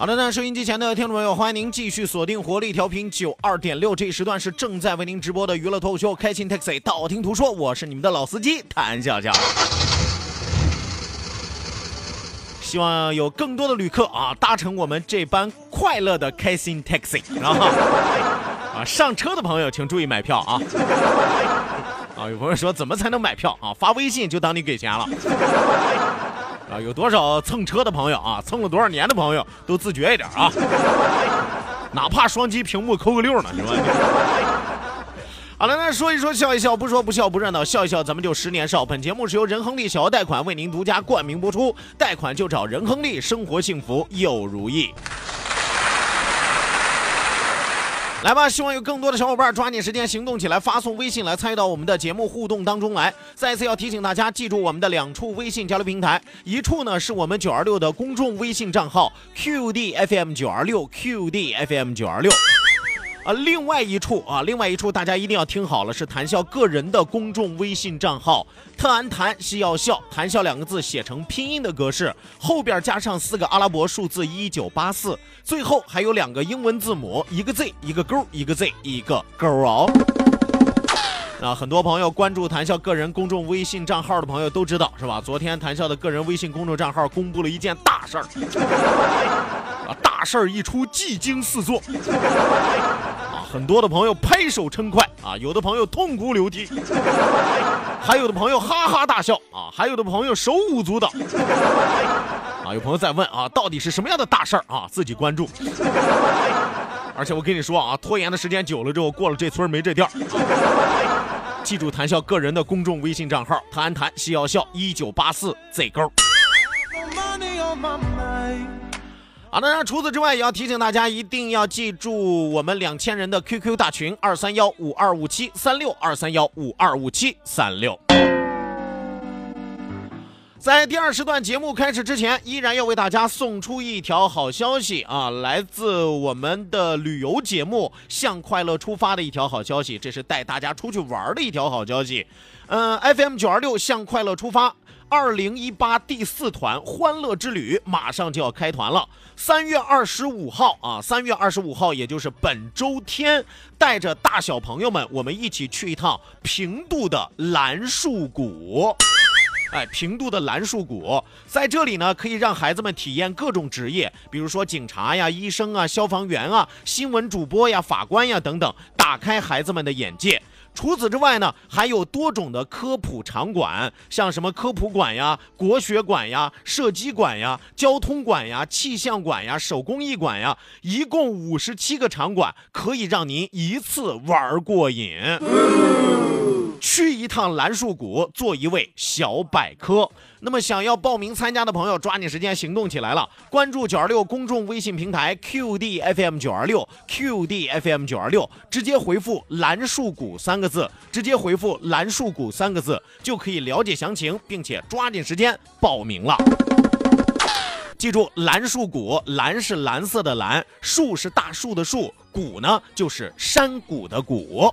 好的那，收音机前的听众朋友，欢迎您继续锁定活力调频九二点六，这一时段是正在为您直播的娱乐脱口秀《开心 Taxi》，道听途说，我是你们的老司机谭笑笑。希望有更多的旅客啊，搭乘我们这班快乐的开心 Taxi，啊，上车的朋友请注意买票啊！啊，有朋友说怎么才能买票啊？发微信就当你给钱了。啊，有多少蹭车的朋友啊？蹭了多少年的朋友都自觉一点啊！哪怕双击屏幕扣个六呢，是吧？好了，那说一说笑一笑，不说不笑不热闹，笑一笑咱们就十年少。本节目是由仁亨利小额贷款为您独家冠名播出，贷款就找仁亨利，生活幸福又如意。来吧，希望有更多的小伙伴抓紧时间行动起来，发送微信来参与到我们的节目互动当中来。再次要提醒大家，记住我们的两处微信交流平台，一处呢是我们九二六的公众微信账号 QDFM 九二六 QDFM 九二六，啊，另外一处啊，另外一处大家一定要听好了，是谈笑个人的公众微信账号，特安谈是要笑，谈笑两个字写成拼音的格式，后边加上四个阿拉伯数字一九八四。最后还有两个英文字母，一个 Z，一个勾，一个 Z，一个勾哦。啊，很多朋友关注谈笑个人公众微信账号的朋友都知道，是吧？昨天谈笑的个人微信公众账号公布了一件大事儿，啊，大事儿一出，技惊四座。很多的朋友拍手称快，啊，有的朋友痛哭流涕，还有的朋友哈哈大笑，啊，还有的朋友手舞足蹈。啊，有朋友在问啊，到底是什么样的大事儿啊？自己关注。而且我跟你说啊，拖延的时间久了之后，过了这村没这店儿。记住谈笑个人的公众微信账号：谈谈笑要笑一九八四 Z 勾。好的，那除此之外，也要提醒大家，一定要记住我们两千人的 QQ 大群：二三幺五二五七三六二三幺五二五七三六。在第二时段节目开始之前，依然要为大家送出一条好消息啊！来自我们的旅游节目《向快乐出发》的一条好消息，这是带大家出去玩的一条好消息。嗯，FM 九二六向快乐出发，二零一八第四团欢乐之旅马上就要开团了。三月二十五号啊，三月二十五号，也就是本周天，带着大小朋友们，我们一起去一趟平度的蓝树谷。哎，平度的蓝树谷在这里呢，可以让孩子们体验各种职业，比如说警察呀、医生啊、消防员啊、新闻主播呀、法官呀等等，打开孩子们的眼界。除此之外呢，还有多种的科普场馆，像什么科普馆呀、国学馆呀、射击馆呀、交通馆呀、气象馆呀、手工艺馆呀，一共五十七个场馆，可以让您一次玩过瘾。去一趟蓝树谷，做一位小百科。那么，想要报名参加的朋友，抓紧时间行动起来了！关注九二六公众微信平台 QDFM 九二六 QDFM 九二六，直接回复“蓝树谷”三个字，直接回复“蓝树谷”三个字，就可以了解详情，并且抓紧时间报名了。记住，蓝树谷，蓝是蓝色的蓝，树是大树的树，谷呢就是山谷的谷。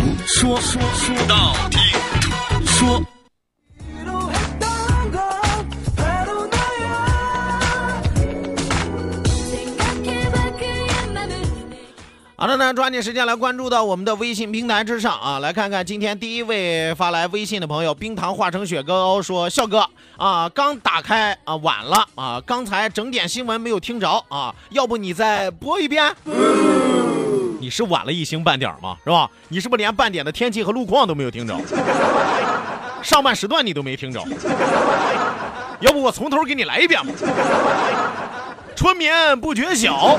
说，说说道听说。好的呢，抓紧时间来关注到我们的微信平台之上啊，来看看今天第一位发来微信的朋友，冰糖化成雪糕说：笑哥啊，刚打开啊，晚了啊，刚才整点新闻没有听着啊，要不你再播一遍？你是晚了一星半点吗？是吧？你是不是连半点的天气和路况都没有听着？上半时段你都没听着？要不我从头给你来一遍吧？春眠不觉晓。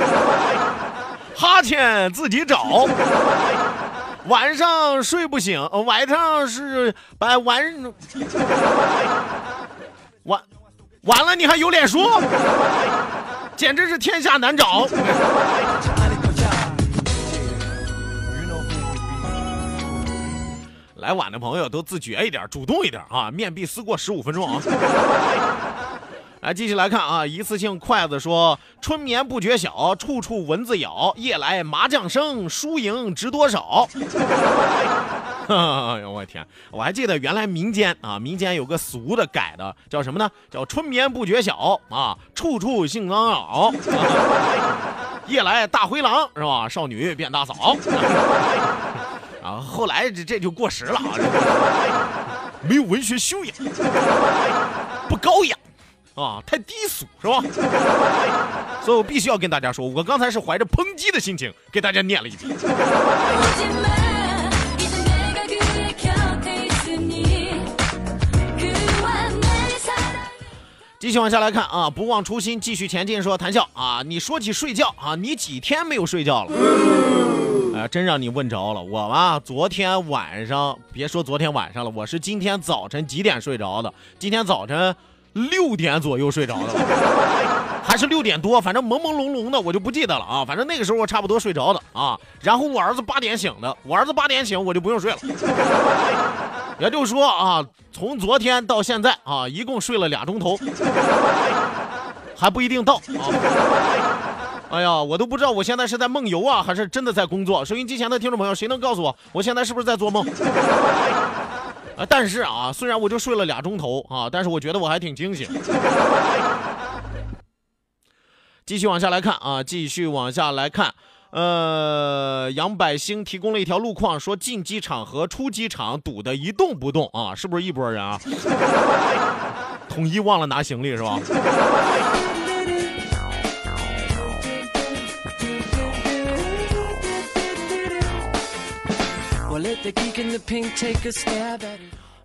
哈欠自己找，晚上睡不醒，晚上是白晚晚完了，你还有脸说？简直是天下难找。来晚的朋友都自觉一点，主动一点啊！面壁思过十五分钟啊！来，继续来看啊！一次性筷子说：“春眠不觉晓，处处蚊子咬。夜来麻将声，输赢值多少？”哎呦，我天！我还记得原来民间啊，民间有个俗的改的，叫什么呢？叫“春眠不觉晓啊，处处性骚扰。夜来大灰狼是吧？少女变大嫂。啊，后来这这就过时了啊，没有文学修养，不高雅。啊，太低俗是吧？所以我必须要跟大家说，我刚才是怀着抨击的心情给大家念了一遍。继续往下来看啊，不忘初心，继续前进。说谈笑啊，你说起睡觉啊，你几天没有睡觉了？真让你问着了。我吧，昨天晚上，别说昨天晚上了，我是今天早晨几点睡着的？今天早晨。六点左右睡着的，还是六点多，反正朦朦胧胧的，我就不记得了啊。反正那个时候我差不多睡着的啊。然后我儿子八点醒的，我儿子八点醒，我就不用睡了。也就是说啊，从昨天到现在啊，一共睡了俩钟头，还不一定到啊。哎呀，我都不知道我现在是在梦游啊，还是真的在工作。收音机前的听众朋友，谁能告诉我，我现在是不是在做梦？啊，但是啊，虽然我就睡了俩钟头啊，但是我觉得我还挺清醒。继续往下来看啊，继续往下来看，呃，杨百兴提供了一条路况，说进机场和出机场堵得一动不动啊，是不是一拨人啊？统一忘了拿行李是吧？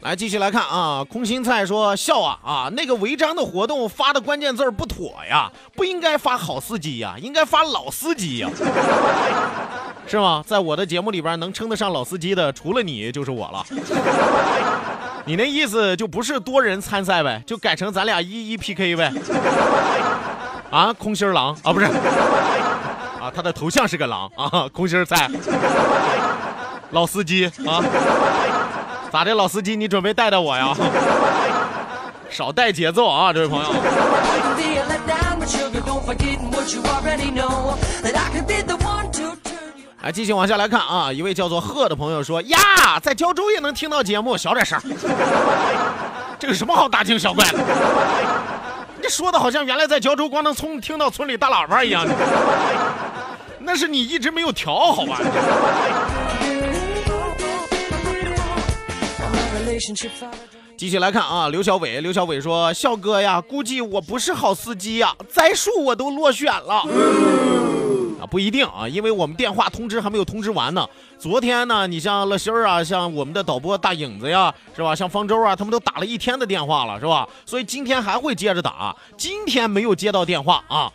来继续来看啊，空心菜说笑啊啊，那个违章的活动发的关键字不妥呀，不应该发好司机呀，应该发老司机呀，是吗？在我的节目里边能称得上老司机的，除了你就是我了。你那意思就不是多人参赛呗，就改成咱俩一一 PK 呗？啊，空心狼啊，不是啊，他的头像是个狼啊，空心菜。老司机啊，咋的？老司机，你准备带带我呀？少带节奏啊，这位朋友。来，继续往下来看啊，一位叫做贺的朋友说：“呀，在胶州也能听到节目，小点声。这个什么好大惊小怪的？你说的好像原来在胶州光能从听到村里大喇叭一样。那是你一直没有调好吧？”继续来看啊，刘小伟，刘小伟说：“笑哥呀，估计我不是好司机呀，栽树我都落选了。”啊，不一定啊，因为我们电话通知还没有通知完呢。昨天呢，你像乐心儿啊，像我们的导播大影子呀，是吧？像方舟啊，他们都打了一天的电话了，是吧？所以今天还会接着打。今天没有接到电话啊，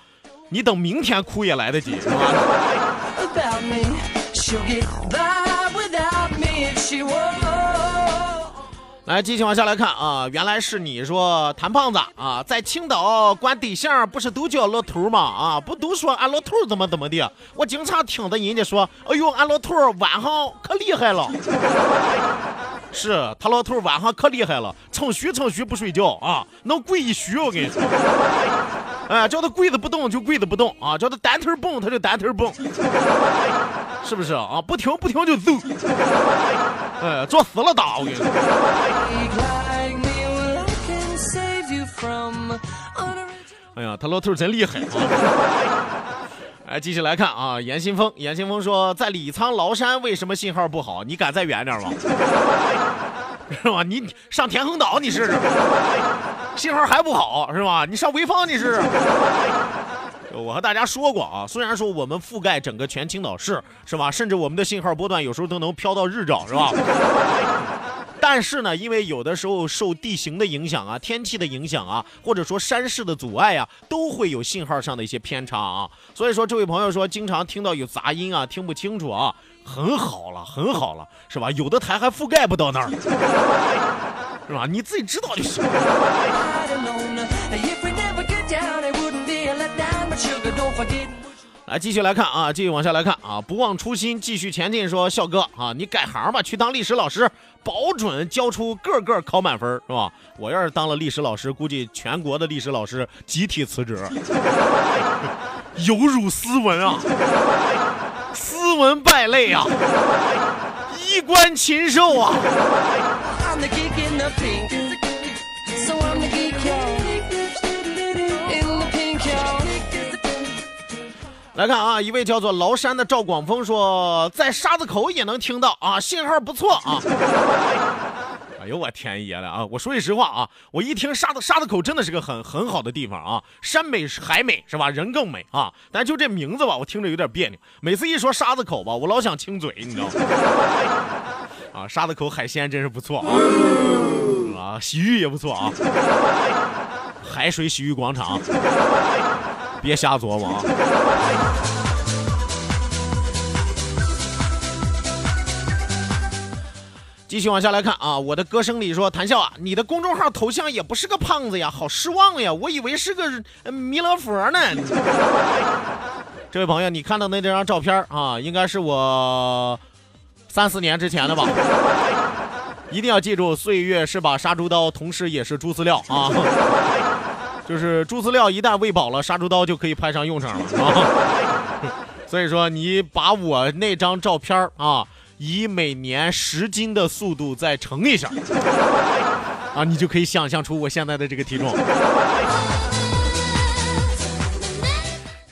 你等明天哭也来得及，是吧？来，继续往下来看啊，原来是你说谭胖子啊，在青岛管对象不是都叫老头吗？啊，不都说俺老头怎么怎么的？我经常听到人家说，哎呦，俺老头晚上可厉害了。是他老头晚上可厉害了，蹭虚蹭虚不睡觉啊，能跪一宿，我跟你说。哎，叫他跪着不动就跪着不动啊，叫他单腿蹦他就单腿蹦，是不是啊？不停不停就揍，哎，作死了打我跟你说。哎呀，他老头真厉害啊！哎，继续来看啊，严新峰，严新峰说，在李沧崂山为什么信号不好？你敢再远点吗？是吧？你上田横岛你试试，信号还不好是吧？你上潍坊你试试。我和大家说过啊，虽然说我们覆盖整个全青岛市是吧，甚至我们的信号波段有时候都能飘到日照是吧？但是呢，因为有的时候受地形的影响啊、天气的影响啊，或者说山势的阻碍啊，都会有信号上的一些偏差啊。所以说，这位朋友说经常听到有杂音啊，听不清楚啊，很好了，很好了，是吧？有的台还覆盖不到那儿，是吧？你自己知道就行。来，继续来看啊，继续往下来看啊，不忘初心，继续前进。说笑哥啊，你改行吧，去当历史老师，保准教出个个考满分，是吧？我要是当了历史老师，估计全国的历史老师集体辞职，有辱斯文啊，斯文败类啊，衣冠禽兽啊。来看啊，一位叫做崂山的赵广峰说，在沙子口也能听到啊，信号不错啊。哎呦我天爷了啊！我说句实话啊，我一听沙子沙子口真的是个很很好的地方啊，山美海美是吧？人更美啊。但就这名字吧，我听着有点别扭。每次一说沙子口吧，我老想亲嘴，你知道吗？啊，沙子口海鲜真是不错啊，啊，洗浴也不错啊，海水洗浴广场。别瞎琢磨啊！继续往下来看啊，我的歌声里说，谭笑啊，你的公众号头像也不是个胖子呀，好失望呀，我以为是个弥勒佛呢。这位朋友，你看到那张照片啊，应该是我三四年之前的吧？一定要记住，岁月是把杀猪刀，同时也是猪饲料啊。就是猪饲料一旦喂饱了，杀猪刀就可以派上用场了啊！所以说，你把我那张照片啊，以每年十斤的速度再乘一下，啊，你就可以想象出我现在的这个体重。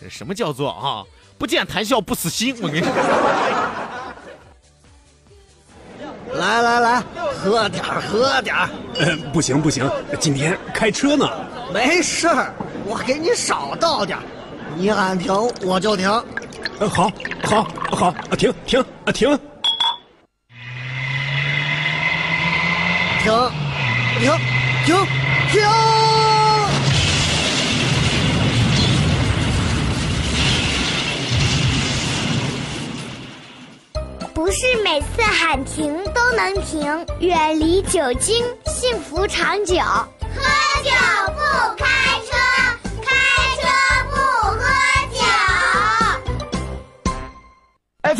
什么叫做啊？不见谈笑不死心，我跟你说。来来来，喝点喝点呃，不行不行，今天开车呢。没事儿，我给你少倒点你喊停我就停。呃，好，好，好，啊，停停啊，停，停，停，停，停。不是每次喊停都能停，远离酒精，幸福长久。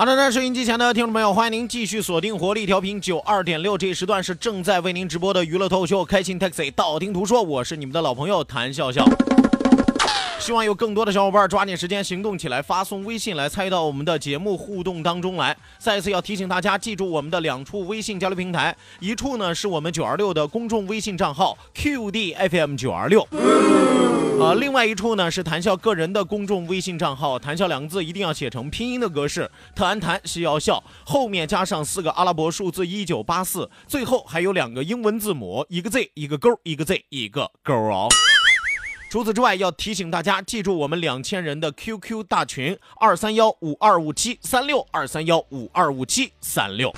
好的，那收音机前的听众朋友，欢迎您继续锁定活力调频九二点六，这一时段是正在为您直播的娱乐脱口秀《开心 Taxi》，道听途说，我是你们的老朋友谭笑笑。希望有更多的小伙伴抓紧时间行动起来，发送微信来参与到我们的节目互动当中来。再次要提醒大家，记住我们的两处微信交流平台，一处呢是我们九二六的公众微信账号 QDFM 九二六，呃，另外一处呢是谈笑个人的公众微信账号，谈笑两个字一定要写成拼音的格式，特安谈是要笑，后面加上四个阿拉伯数字一九八四，最后还有两个英文字母，一个 Z 一个勾，一个 Z 一个勾哦。除此之外，要提醒大家记住我们两千人的 QQ 大群二三幺五二五七三六二三幺五二五七三六。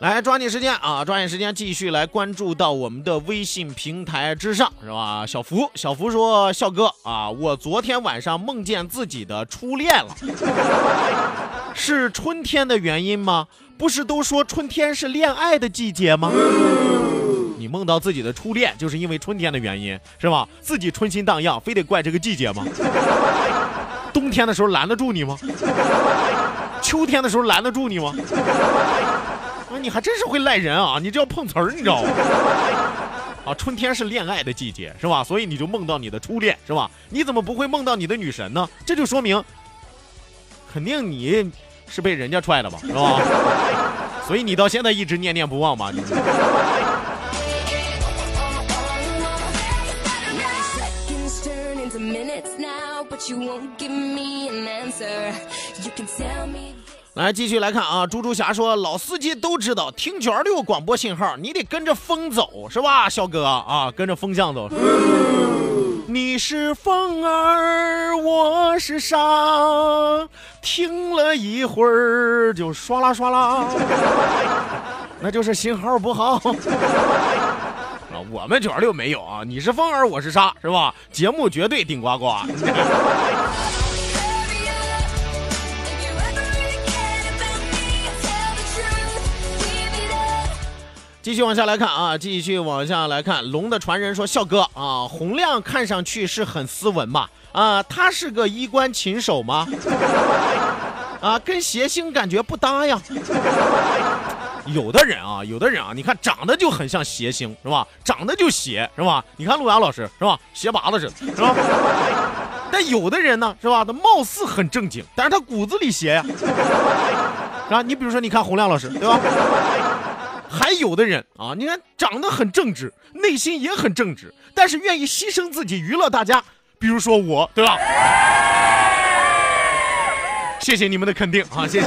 来，抓紧时间啊！抓紧时间，继续来关注到我们的微信平台之上，是吧？小福，小福说：“笑哥啊，我昨天晚上梦见自己的初恋了，是春天的原因吗？不是都说春天是恋爱的季节吗？你梦到自己的初恋，就是因为春天的原因，是吧？自己春心荡漾，非得怪这个季节吗？冬天的时候拦得住你吗？秋天的时候拦得住你吗？”啊，你还真是会赖人啊！你这要碰瓷儿，你知道吗？啊，春天是恋爱的季节，是吧？所以你就梦到你的初恋，是吧？你怎么不会梦到你的女神呢？这就说明，肯定你是被人家踹的吧，是吧？所以你到现在一直念念不忘吧？你。来继续来看啊，猪猪侠说，老司机都知道听九二六广播信号，你得跟着风走，是吧，小哥啊，跟着风向走。你是风儿，我是沙，听了一会儿就唰啦唰啦，那就是信号不好。啊，我们九二六没有啊，你是风儿，我是沙，是吧？节目绝对顶呱呱。继续往下来看啊，继续往下来看。龙的传人说：“笑哥啊，洪亮看上去是很斯文吧？啊，他是个衣冠禽兽吗？啊，跟谐星感觉不搭呀。有的人啊，有的人啊，你看长得就很像谐星，是吧？长得就邪，是吧？你看路遥老师，是吧？邪拔子似的，是吧？但有的人呢，是吧？他貌似很正经，但是他骨子里邪呀，是吧？你比如说，你看洪亮老师，对吧？”还有的人啊，你看长得很正直，内心也很正直，但是愿意牺牲自己娱乐大家，比如说我，对吧？谢谢你们的肯定啊，谢谢。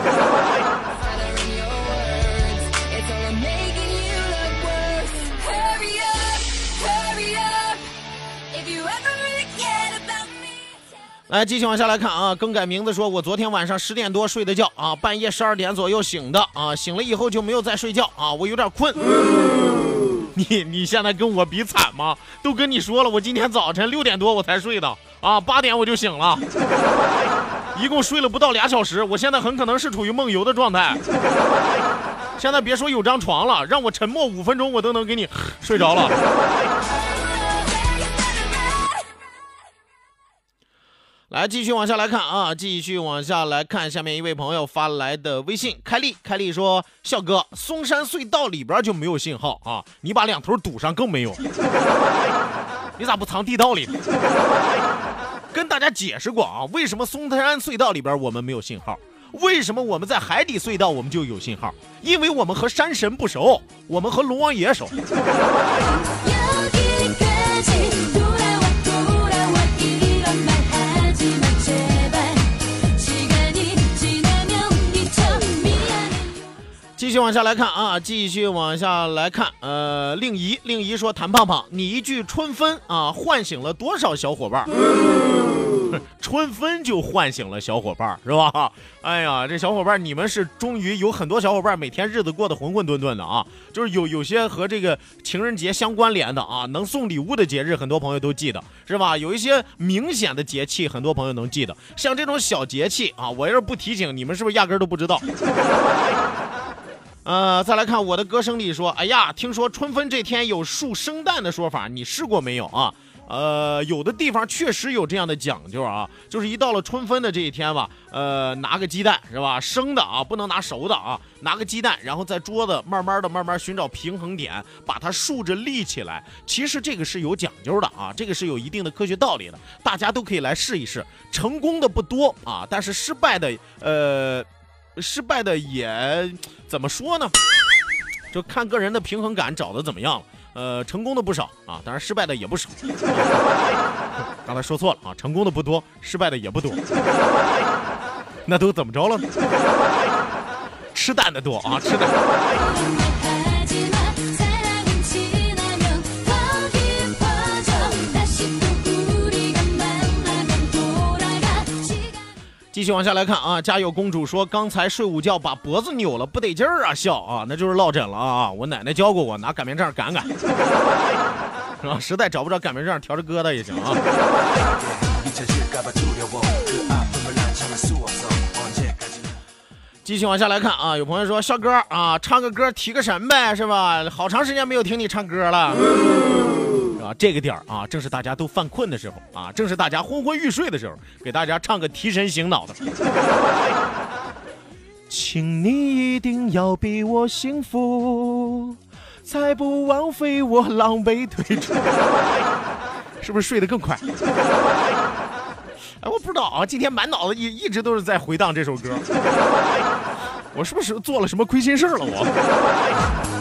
来，继续往下来看啊！更改名字说，我昨天晚上十点多睡的觉啊，半夜十二点左右醒的啊，醒了以后就没有再睡觉啊，我有点困。你你现在跟我比惨吗？都跟你说了，我今天早晨六点多我才睡的啊，八点我就醒了，一共睡了不到俩小时，我现在很可能是处于梦游的状态。现在别说有张床了，让我沉默五分钟，我都能给你 睡着了。来，继续往下来看啊，继续往下来看，下面一位朋友发来的微信，开利，开利说，笑哥，嵩山隧道里边就没有信号啊，你把两头堵上更没有，你咋不藏地道里？跟大家解释过啊，为什么嵩山隧道里边我们没有信号？为什么我们在海底隧道我们就有信号？因为我们和山神不熟，我们和龙王爷熟。续往下来看啊，继续往下来看。呃，令仪，令仪说：“谭胖胖，你一句春分啊，唤醒了多少小伙伴？春分就唤醒了小伙伴，是吧？哎呀，这小伙伴，你们是终于有很多小伙伴每天日子过得浑浑沌沌的啊，就是有有些和这个情人节相关联的啊，能送礼物的节日，很多朋友都记得，是吧？有一些明显的节气，很多朋友能记得，像这种小节气啊，我要是不提醒，你们是不是压根都不知道？”呃，再来看我的歌声里说，哎呀，听说春分这天有树生蛋的说法，你试过没有啊？呃，有的地方确实有这样的讲究啊，就是一到了春分的这一天吧，呃，拿个鸡蛋是吧，生的啊，不能拿熟的啊，拿个鸡蛋，然后在桌子慢慢的、慢慢寻找平衡点，把它竖着立起来。其实这个是有讲究的啊，这个是有一定的科学道理的，大家都可以来试一试。成功的不多啊，但是失败的，呃，失败的也怎么说呢？就看个人的平衡感找的怎么样了。呃，成功的不少啊，当然失败的也不少。刚才说错了啊，成功的不多，失败的也不多。那都怎么着了？吃蛋的多啊，吃蛋。继续往下来看啊，家有公主说刚才睡午觉把脖子扭了，不得劲儿啊，笑啊，那就是落枕了啊。我奶奶教过我拿擀面杖擀擀，是吧？实在找不着擀面杖，调着疙瘩也行啊。继续往下来看啊，有朋友说笑哥啊，唱个歌提个神呗，是吧？好长时间没有听你唱歌了。啊，这个点儿啊，正是大家都犯困的时候啊，正是大家昏昏欲睡的时候，给大家唱个提神醒脑的。请你一定要比我幸福，才不枉费我狼狈退出。是不是睡得更快？哎，我不知道啊，今天满脑子一一直都是在回荡这首歌。我是不是做了什么亏心事了？我。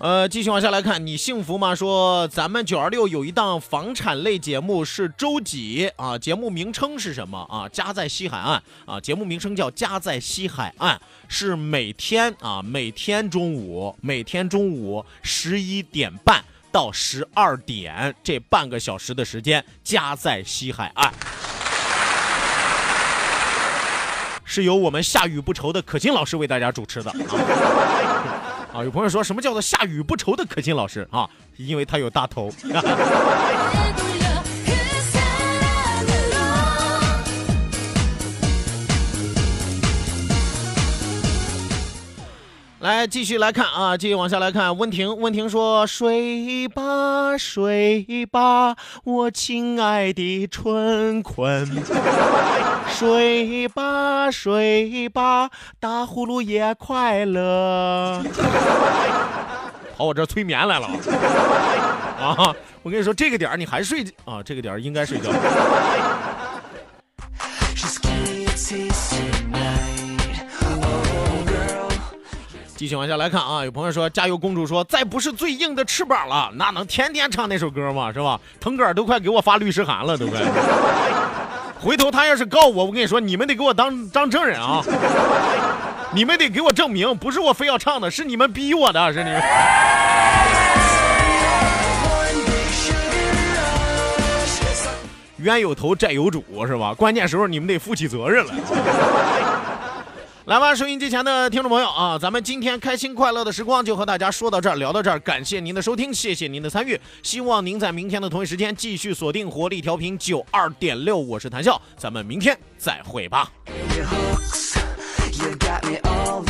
呃，继续往下来看，你幸福吗？说咱们九二六有一档房产类节目是周几啊？节目名称是什么啊？家在西海岸啊？节目名称叫家在西海岸，是每天啊，每天中午，每天中午十一点半到十二点这半个小时的时间，家在西海岸，是由我们下雨不愁的可心老师为大家主持的啊啊。有朋友说什么叫做下雨不愁的可心老师啊？因为他有大头。来，继续来看啊，继续往下来看。温婷，温婷说：“睡吧，睡吧，我亲爱的春困。睡吧，睡吧，打呼噜也快乐。”跑我这催眠来了 啊！我跟你说，这个点儿你还睡啊？这个点儿应该睡觉。继续往下来看啊，有朋友说加油，公主说再不是最硬的翅膀了，那能天天唱那首歌吗？是吧？腾格尔都快给我发律师函了，都快？回头他要是告我，我跟你说，你们得给我当当证人啊！你们得给我证明，不是我非要唱的，是你们逼我的，是你们。冤有头债有主是吧？关键时候你们得负起责任来。来吧，收音机前的听众朋友啊，咱们今天开心快乐的时光就和大家说到这儿，聊到这儿，感谢您的收听，谢谢您的参与，希望您在明天的同一时间继续锁定活力调频九二点六，我是谭笑，咱们明天再会吧。Your hooks, you got me all